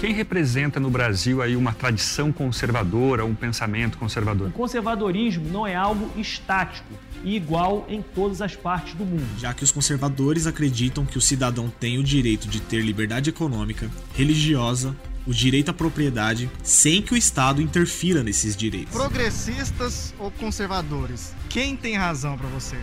Quem representa no Brasil aí uma tradição conservadora, um pensamento conservador? O conservadorismo não é algo estático e igual em todas as partes do mundo. Já que os conservadores acreditam que o cidadão tem o direito de ter liberdade econômica, religiosa, o direito à propriedade, sem que o Estado interfira nesses direitos. Progressistas ou conservadores? Quem tem razão para você?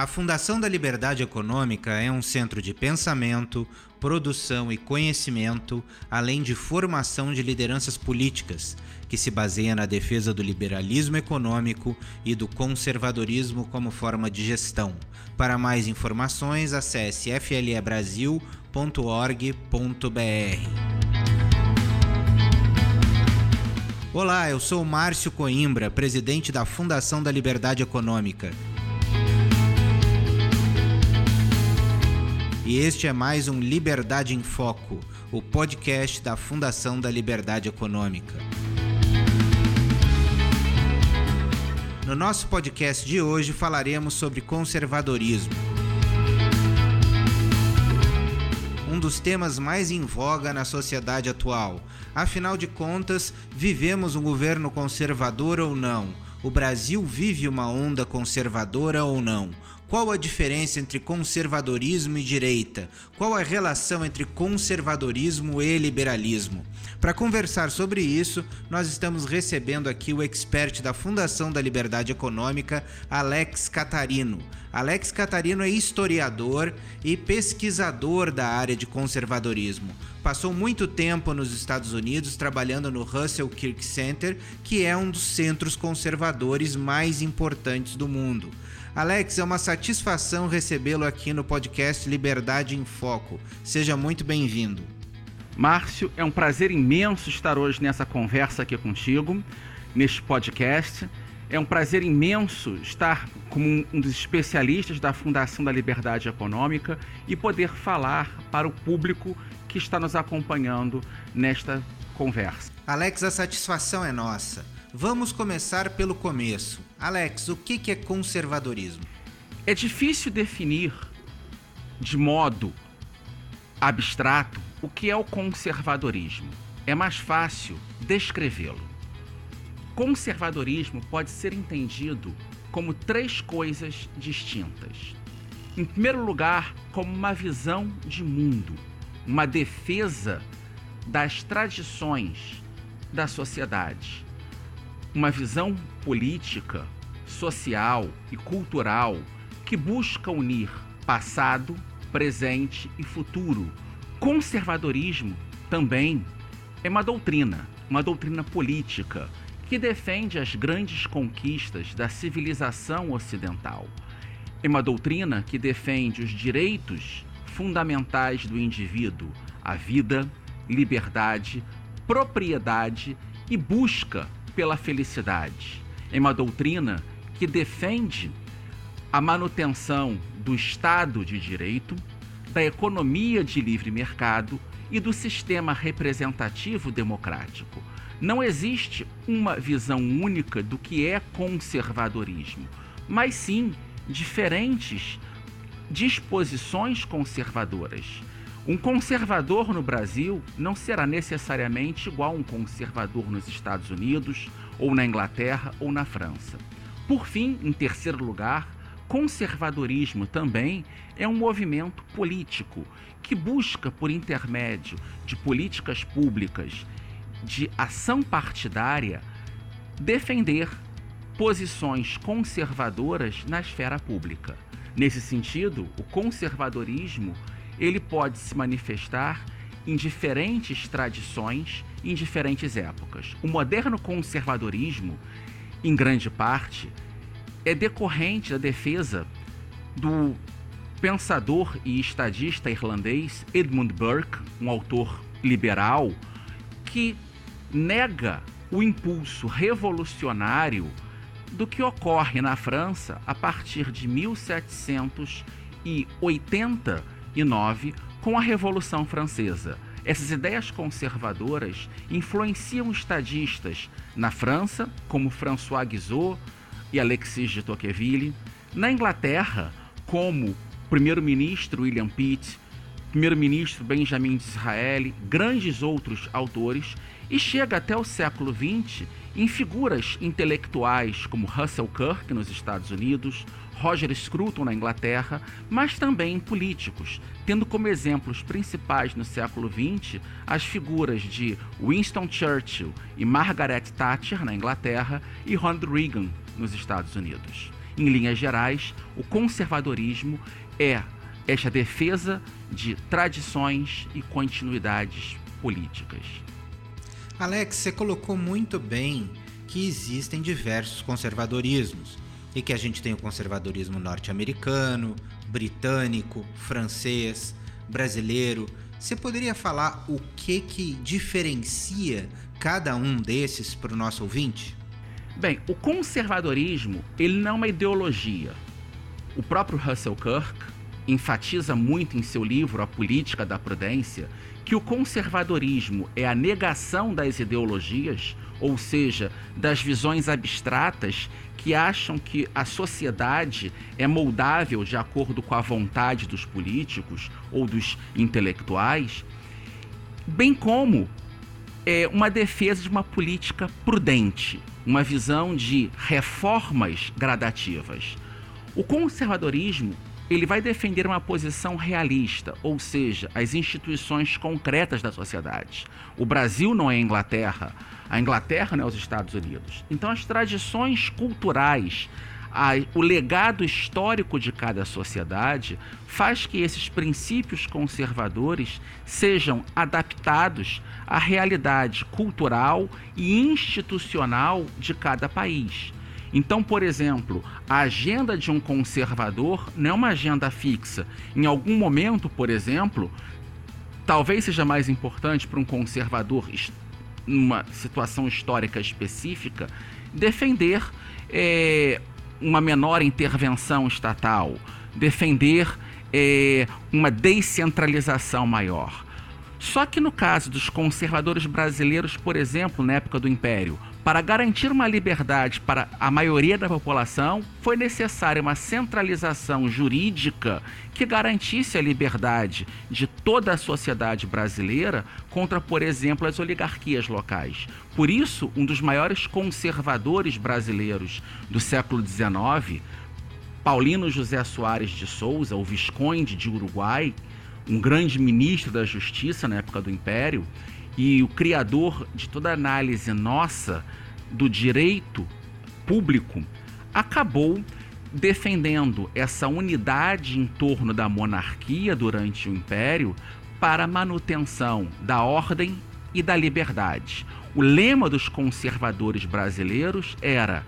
A Fundação da Liberdade Econômica é um centro de pensamento, produção e conhecimento, além de formação de lideranças políticas, que se baseia na defesa do liberalismo econômico e do conservadorismo como forma de gestão. Para mais informações, acesse flebrasil.org.br. Olá, eu sou Márcio Coimbra, presidente da Fundação da Liberdade Econômica. E este é mais um Liberdade em Foco, o podcast da Fundação da Liberdade Econômica. No nosso podcast de hoje falaremos sobre conservadorismo. Um dos temas mais em voga na sociedade atual. Afinal de contas, vivemos um governo conservador ou não? O Brasil vive uma onda conservadora ou não? Qual a diferença entre conservadorismo e direita? Qual a relação entre conservadorismo e liberalismo? Para conversar sobre isso, nós estamos recebendo aqui o expert da Fundação da Liberdade Econômica, Alex Catarino. Alex Catarino é historiador e pesquisador da área de conservadorismo. Passou muito tempo nos Estados Unidos trabalhando no Russell Kirk Center, que é um dos centros conservadores mais importantes do mundo. Alex, é uma satisfação recebê-lo aqui no podcast Liberdade em Foco. Seja muito bem-vindo. Márcio, é um prazer imenso estar hoje nessa conversa aqui contigo, neste podcast. É um prazer imenso estar como um dos especialistas da Fundação da Liberdade Econômica e poder falar para o público que está nos acompanhando nesta conversa. Alex, a satisfação é nossa. Vamos começar pelo começo. Alex, o que é conservadorismo? É difícil definir de modo abstrato o que é o conservadorismo. É mais fácil descrevê-lo. Conservadorismo pode ser entendido como três coisas distintas. Em primeiro lugar, como uma visão de mundo, uma defesa das tradições da sociedade uma visão política, social e cultural que busca unir passado, presente e futuro. Conservadorismo também é uma doutrina, uma doutrina política que defende as grandes conquistas da civilização ocidental. É uma doutrina que defende os direitos fundamentais do indivíduo, a vida, liberdade, propriedade e busca pela felicidade. É uma doutrina que defende a manutenção do Estado de Direito, da economia de livre mercado e do sistema representativo democrático. Não existe uma visão única do que é conservadorismo, mas sim diferentes disposições conservadoras um conservador no Brasil não será necessariamente igual a um conservador nos Estados Unidos, ou na Inglaterra, ou na França. Por fim, em terceiro lugar, conservadorismo também é um movimento político que busca, por intermédio de políticas públicas de ação partidária, defender posições conservadoras na esfera pública. Nesse sentido, o conservadorismo ele pode se manifestar em diferentes tradições, em diferentes épocas. O moderno conservadorismo, em grande parte, é decorrente da defesa do pensador e estadista irlandês Edmund Burke, um autor liberal, que nega o impulso revolucionário do que ocorre na França a partir de 1780 com a Revolução Francesa. Essas ideias conservadoras influenciam estadistas na França, como François Guizot, e Alexis de Tocqueville. Na Inglaterra, como primeiro-ministro William Pitt, primeiro-ministro Benjamin Disraeli, grandes outros autores, e chega até o século XX em figuras intelectuais como Russell Kirk nos Estados Unidos, Roger Scruton na Inglaterra, mas também em políticos, tendo como exemplos principais no século XX as figuras de Winston Churchill e Margaret Thatcher na Inglaterra e Ronald Reagan nos Estados Unidos. Em linhas gerais, o conservadorismo é esta defesa de tradições e continuidades políticas. Alex, você colocou muito bem que existem diversos conservadorismos e que a gente tem o conservadorismo norte-americano, britânico, francês, brasileiro. Você poderia falar o que que diferencia cada um desses para o nosso ouvinte? Bem, o conservadorismo ele não é uma ideologia. O próprio Russell Kirk enfatiza muito em seu livro A Política da Prudência que o conservadorismo é a negação das ideologias, ou seja, das visões abstratas que acham que a sociedade é moldável de acordo com a vontade dos políticos ou dos intelectuais, bem como é uma defesa de uma política prudente, uma visão de reformas gradativas. O conservadorismo ele vai defender uma posição realista, ou seja, as instituições concretas da sociedade. O Brasil não é a Inglaterra, a Inglaterra não é os Estados Unidos. Então, as tradições culturais, a, o legado histórico de cada sociedade faz que esses princípios conservadores sejam adaptados à realidade cultural e institucional de cada país. Então, por exemplo, a agenda de um conservador não é uma agenda fixa. Em algum momento, por exemplo, talvez seja mais importante para um conservador, numa situação histórica específica, defender é, uma menor intervenção estatal, defender é, uma descentralização maior. Só que no caso dos conservadores brasileiros, por exemplo, na época do Império, para garantir uma liberdade para a maioria da população, foi necessária uma centralização jurídica que garantisse a liberdade de toda a sociedade brasileira contra, por exemplo, as oligarquias locais. Por isso, um dos maiores conservadores brasileiros do século XIX, Paulino José Soares de Souza, o Visconde de Uruguai, um grande ministro da Justiça na época do Império, e o criador de toda análise nossa do direito público, acabou defendendo essa unidade em torno da monarquia durante o Império para manutenção da ordem e da liberdade. O lema dos conservadores brasileiros era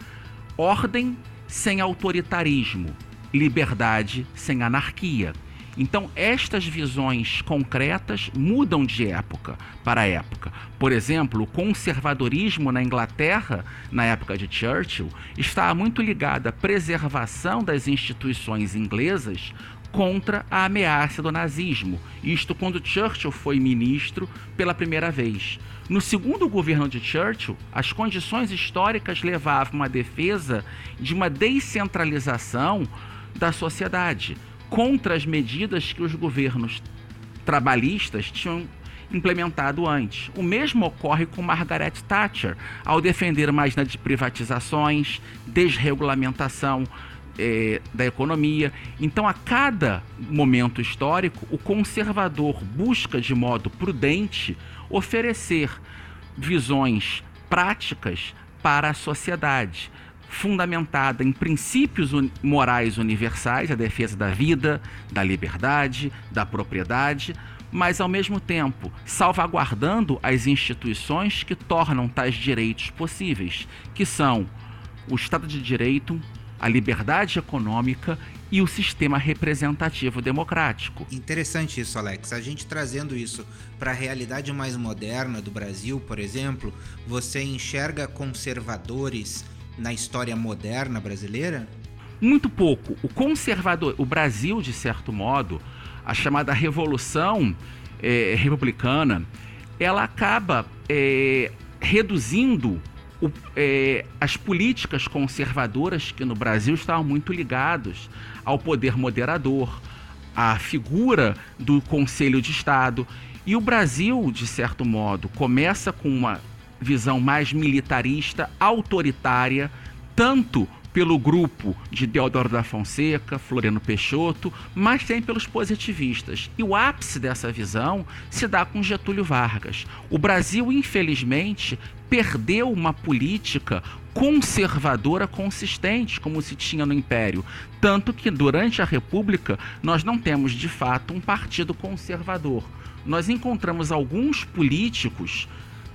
ordem sem autoritarismo, liberdade sem anarquia. Então, estas visões concretas mudam de época para época. Por exemplo, o conservadorismo na Inglaterra, na época de Churchill, está muito ligado à preservação das instituições inglesas contra a ameaça do nazismo. Isto quando Churchill foi ministro pela primeira vez. No segundo governo de Churchill, as condições históricas levavam à defesa de uma descentralização da sociedade contra as medidas que os governos trabalhistas tinham implementado antes. O mesmo ocorre com Margaret Thatcher, ao defender mais de privatizações, desregulamentação eh, da economia. Então, a cada momento histórico, o conservador busca de modo prudente oferecer visões práticas para a sociedade fundamentada em princípios morais universais, a defesa da vida, da liberdade, da propriedade, mas ao mesmo tempo salvaguardando as instituições que tornam tais direitos possíveis, que são o Estado de Direito, a liberdade econômica e o sistema representativo democrático. Interessante isso, Alex. A gente trazendo isso para a realidade mais moderna do Brasil, por exemplo, você enxerga conservadores na história moderna brasileira? Muito pouco. O conservador, o Brasil, de certo modo, a chamada Revolução é, Republicana, ela acaba é, reduzindo o, é, as políticas conservadoras que no Brasil estavam muito ligados ao poder moderador, à figura do Conselho de Estado. E o Brasil, de certo modo, começa com uma visão mais militarista, autoritária, tanto pelo grupo de Deodoro da Fonseca, Floriano Peixoto, mas também pelos positivistas. E o ápice dessa visão se dá com Getúlio Vargas. O Brasil, infelizmente, perdeu uma política conservadora consistente, como se tinha no Império. Tanto que durante a República nós não temos de fato um partido conservador. Nós encontramos alguns políticos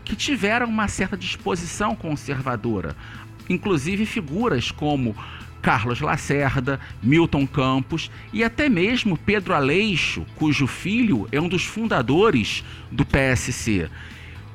que tiveram uma certa disposição conservadora inclusive figuras como Carlos Lacerda, Milton Campos e até mesmo Pedro Aleixo, cujo filho é um dos fundadores do PSC.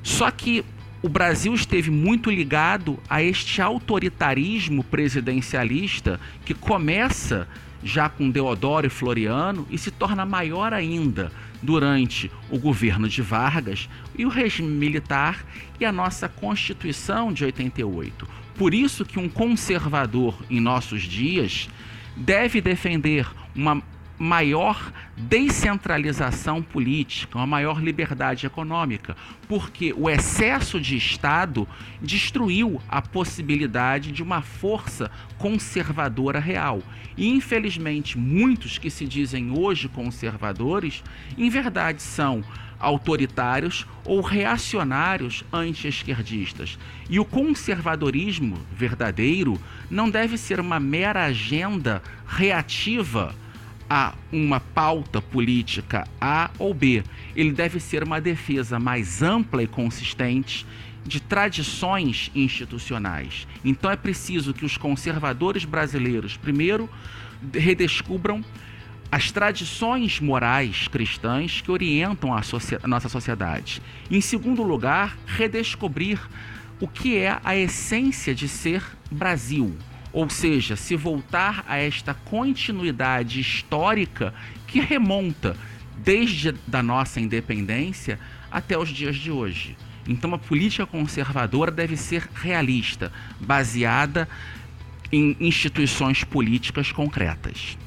Só que o Brasil esteve muito ligado a este autoritarismo presidencialista que começa já com Deodoro e Floriano e se torna maior ainda durante o governo de Vargas e o regime militar e a nossa Constituição de 88. Por isso que um conservador em nossos dias deve defender uma maior descentralização política, uma maior liberdade econômica, porque o excesso de Estado destruiu a possibilidade de uma força conservadora real. E infelizmente, muitos que se dizem hoje conservadores, em verdade são autoritários ou reacionários anti-esquerdistas. E o conservadorismo verdadeiro não deve ser uma mera agenda reativa a uma pauta política A ou B. Ele deve ser uma defesa mais ampla e consistente de tradições institucionais. Então é preciso que os conservadores brasileiros, primeiro, redescubram as tradições morais cristãs que orientam a, a, nossa sociedade. Em segundo lugar, redescobrir o que é a essência de ser Brasil, ou seja, se voltar a esta continuidade histórica que remonta desde da nossa independência até os dias de hoje. Então, a política conservadora deve ser realista, baseada em instituições políticas concretas.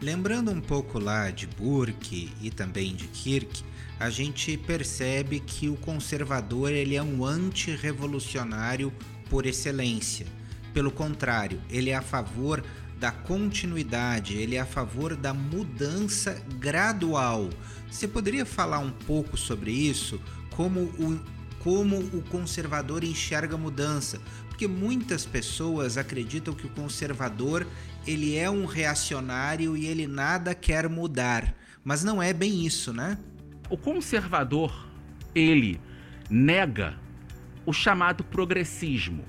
Lembrando um pouco lá de Burke e também de Kirk, a gente percebe que o conservador ele é um antirrevolucionário por excelência. Pelo contrário, ele é a favor da continuidade, ele é a favor da mudança gradual. Você poderia falar um pouco sobre isso? Como o, como o conservador enxerga a mudança? Porque muitas pessoas acreditam que o conservador ele é um reacionário e ele nada quer mudar. Mas não é bem isso, né? O conservador, ele nega o chamado progressismo,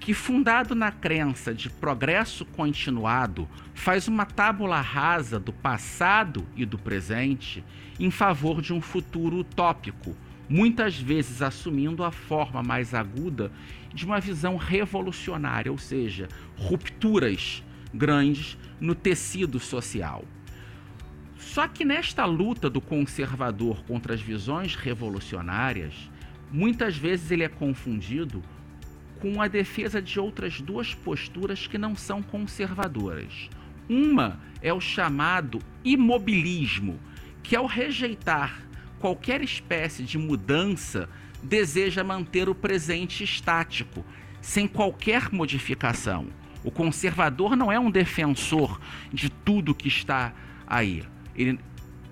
que fundado na crença de progresso continuado, faz uma tábula rasa do passado e do presente em favor de um futuro utópico, muitas vezes assumindo a forma mais aguda de uma visão revolucionária, ou seja, rupturas grandes no tecido social. Só que nesta luta do conservador contra as visões revolucionárias, muitas vezes ele é confundido com a defesa de outras duas posturas que não são conservadoras. Uma é o chamado imobilismo, que ao rejeitar qualquer espécie de mudança, deseja manter o presente estático, sem qualquer modificação. O conservador não é um defensor de tudo que está aí. Ele,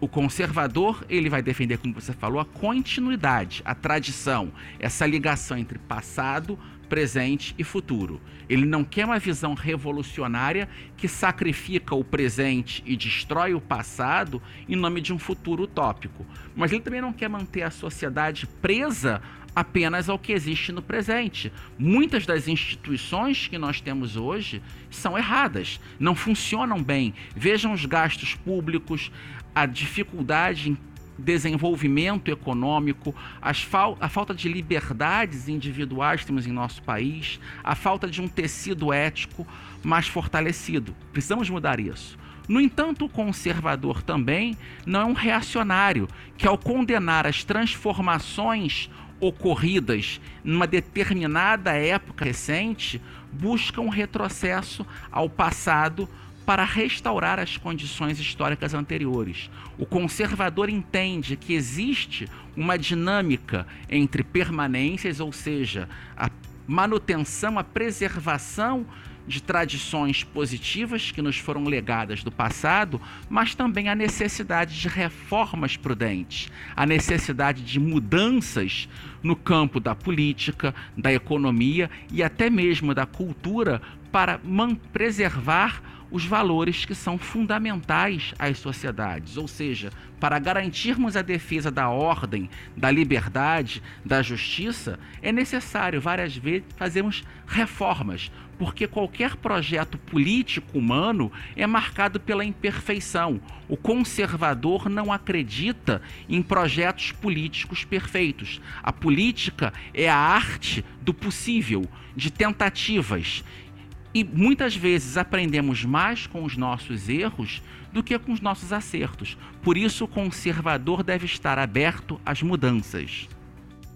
o conservador ele vai defender, como você falou, a continuidade, a tradição, essa ligação entre passado, presente e futuro. Ele não quer uma visão revolucionária que sacrifica o presente e destrói o passado em nome de um futuro utópico. Mas ele também não quer manter a sociedade presa apenas ao que existe no presente. Muitas das instituições que nós temos hoje são erradas, não funcionam bem. Vejam os gastos públicos, a dificuldade em desenvolvimento econômico, fal a falta de liberdades individuais temos em nosso país, a falta de um tecido ético mais fortalecido. Precisamos mudar isso. No entanto, o conservador também não é um reacionário que, ao condenar as transformações ocorridas numa determinada época recente buscam um retrocesso ao passado para restaurar as condições históricas anteriores. O conservador entende que existe uma dinâmica entre permanências, ou seja, a manutenção, a preservação de tradições positivas que nos foram legadas do passado, mas também a necessidade de reformas prudentes, a necessidade de mudanças no campo da política, da economia e até mesmo da cultura para preservar os valores que são fundamentais às sociedades, ou seja, para garantirmos a defesa da ordem, da liberdade, da justiça, é necessário várias vezes fazermos reformas, porque qualquer projeto político humano é marcado pela imperfeição. O conservador não acredita em projetos políticos perfeitos. A política é a arte do possível, de tentativas. E muitas vezes aprendemos mais com os nossos erros do que com os nossos acertos. Por isso, o conservador deve estar aberto às mudanças.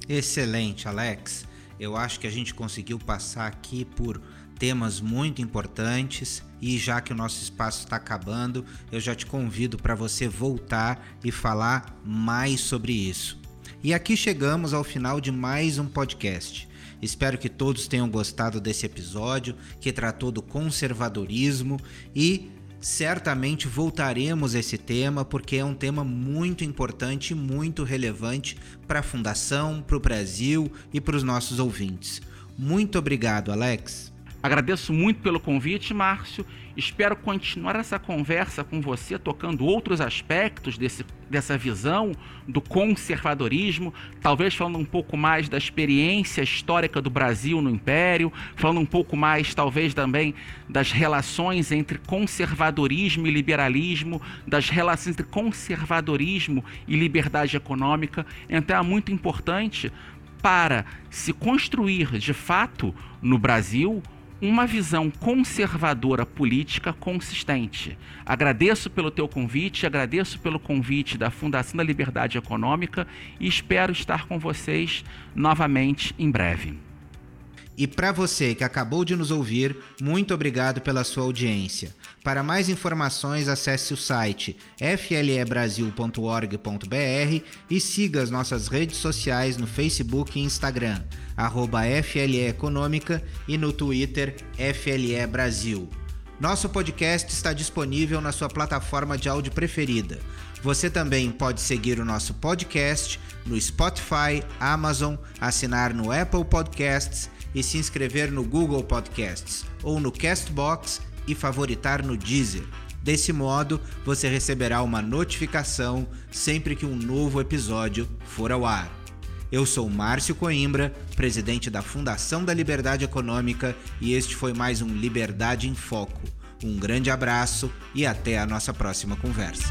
Excelente, Alex. Eu acho que a gente conseguiu passar aqui por temas muito importantes e já que o nosso espaço está acabando, eu já te convido para você voltar e falar mais sobre isso. E aqui chegamos ao final de mais um podcast. Espero que todos tenham gostado desse episódio que tratou do conservadorismo e certamente voltaremos a esse tema porque é um tema muito importante e muito relevante para a Fundação, para o Brasil e para os nossos ouvintes. Muito obrigado, Alex. Agradeço muito pelo convite, Márcio. Espero continuar essa conversa com você, tocando outros aspectos desse, dessa visão do conservadorismo, talvez falando um pouco mais da experiência histórica do Brasil no Império, falando um pouco mais, talvez, também das relações entre conservadorismo e liberalismo, das relações entre conservadorismo e liberdade econômica. Então é muito importante para se construir de fato no Brasil uma visão conservadora política consistente. Agradeço pelo teu convite, agradeço pelo convite da Fundação da Liberdade Econômica e espero estar com vocês novamente em breve. E para você que acabou de nos ouvir, muito obrigado pela sua audiência. Para mais informações, acesse o site flebrasil.org.br e siga as nossas redes sociais no Facebook e Instagram, arroba FLE Econômica e no Twitter FLE Brasil. Nosso podcast está disponível na sua plataforma de áudio preferida. Você também pode seguir o nosso podcast no Spotify, Amazon, assinar no Apple Podcasts e se inscrever no Google Podcasts ou no Castbox e favoritar no Deezer. Desse modo, você receberá uma notificação sempre que um novo episódio for ao ar. Eu sou Márcio Coimbra, presidente da Fundação da Liberdade Econômica, e este foi mais um Liberdade em Foco. Um grande abraço e até a nossa próxima conversa.